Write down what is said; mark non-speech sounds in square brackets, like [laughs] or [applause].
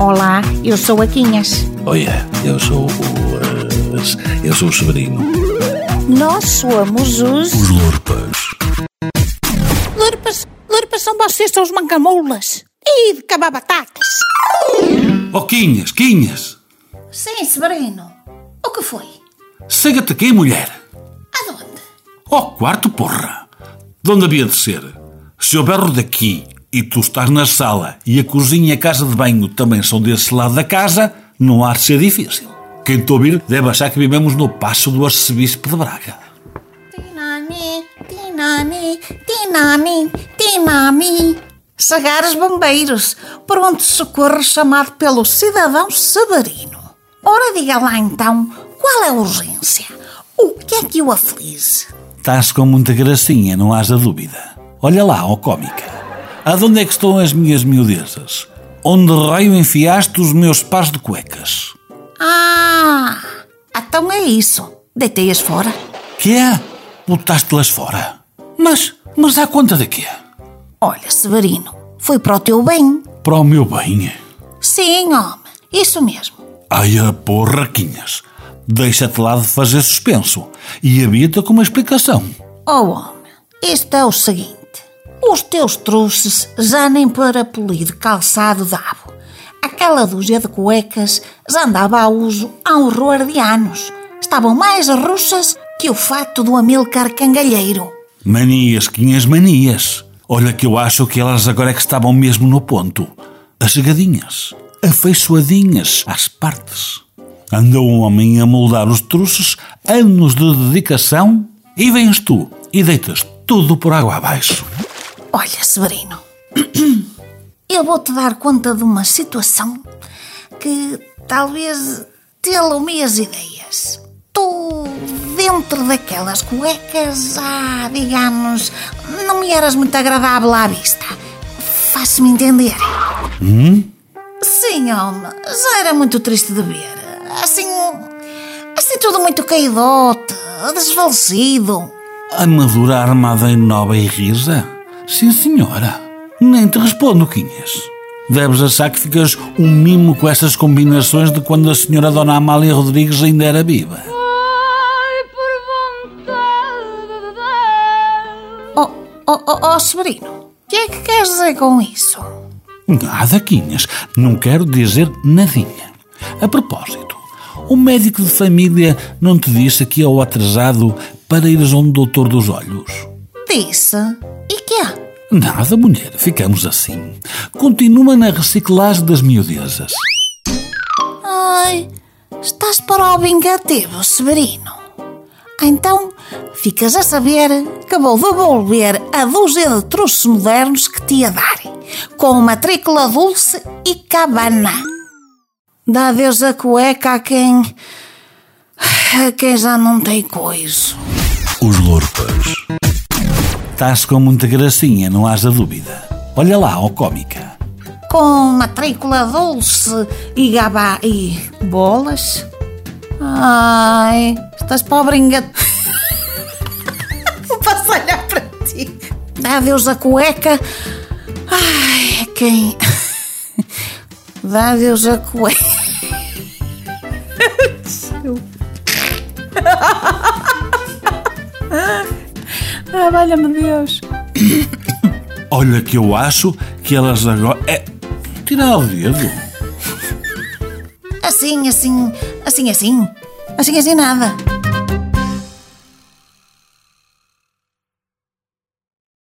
Olá, eu sou a Quinhas. Olha, eu sou o. eh, eu sou o Severino. Nós somos os. Os Lorpas. Lurpas, lurpas são vocês, são os mancamulas. E de cabar batatas. Oh, Quinhas, Quinhas! Sim, Severino. O que foi? Sega-te aqui, mulher! Aonde? Oh, quarto, porra! De onde havia de ser? Se eu berro daqui e tu estás na sala e a cozinha e a casa de banho também são desse lado da casa, não há de ser difícil. Quem te ouvir deve achar que vivemos no passo do arcebispo de Braga. Tinani, tinani, tinani, tinani. Sagares Bombeiros, pronto-socorro chamado pelo cidadão Severino. Ora, diga lá então, qual é a urgência? O que é que o aflige? Estás com muita gracinha, não haja dúvida. Olha lá, ó cómica. Aonde é que estão as minhas miudezas? Onde raio enfiaste os meus pares de cuecas? Ah, então é isso. Deitei-as fora. Que é? Botaste-las fora. Mas, mas há conta de quê? Olha, Severino, foi para o teu bem. Para o meu bem. Sim, homem, isso mesmo. Ai, a porraquinhas. Deixa-te lá de fazer suspenso e habita com uma explicação. Oh, homem, isto é o seguinte. Os teus trouxas já nem para polir calçado davam. Aquela dúzia de cuecas já andava a uso há um roar de anos. Estavam mais russas que o fato do Amilcar Cangalheiro. Manias, quinhas manias. Olha que eu acho que elas agora é que estavam mesmo no ponto. Achegadinhas, afeiçoadinhas às partes. Anda um homem a moldar os truços, anos de dedicação, e vens tu e deitas tudo por água abaixo. Olha, Severino, [clears throat] eu vou-te dar conta de uma situação que talvez te alume as ideias. Tu, dentro daquelas cuecas, ah, digamos, não me eras muito agradável à vista. Faço-me entender. Sim, homem, já era muito triste de ver. Assim, assim tudo muito caidote, desfalecido. Armadura armada em nova e risa? Sim, senhora. Nem te respondo, Quinhas. Deves achar que ficas um mimo com essas combinações de quando a senhora Dona Amália Rodrigues ainda era viva. Ai, por vontade de Deus. Oh, oh, oh, oh, Severino, o que é que queres dizer com isso? Nada, Quinhas. Não quero dizer nadinha. A propósito, o médico de família não te disse aqui ao atrasado para ires a um doutor dos olhos? Disse. E quê? Nada, mulher. Ficamos assim. Continua na reciclagem das miudezas. Ai, estás para o vingativo, Severino. Então, ficas a saber que vou devolver a dúzia de truços modernos que te ia dar, com matrícula dulce e cabana. Dá Deus a cueca a quem... a quem já não tem coiso. Estás com muita gracinha, não haja dúvida. Olha lá, ó cómica. Com matrícula dulce e gaba... e bolas? Ai, estás pobre engat... [laughs] Não posso olhar para ti. Dá Deus a cueca. Ai, a quem... [laughs] Dá [laughs] Deus a cueca. Ah, valha-me Deus. [coughs] Olha que eu acho que elas agora... É... Tirar o dedo. Assim, assim, assim, assim. Assim, assim, nada.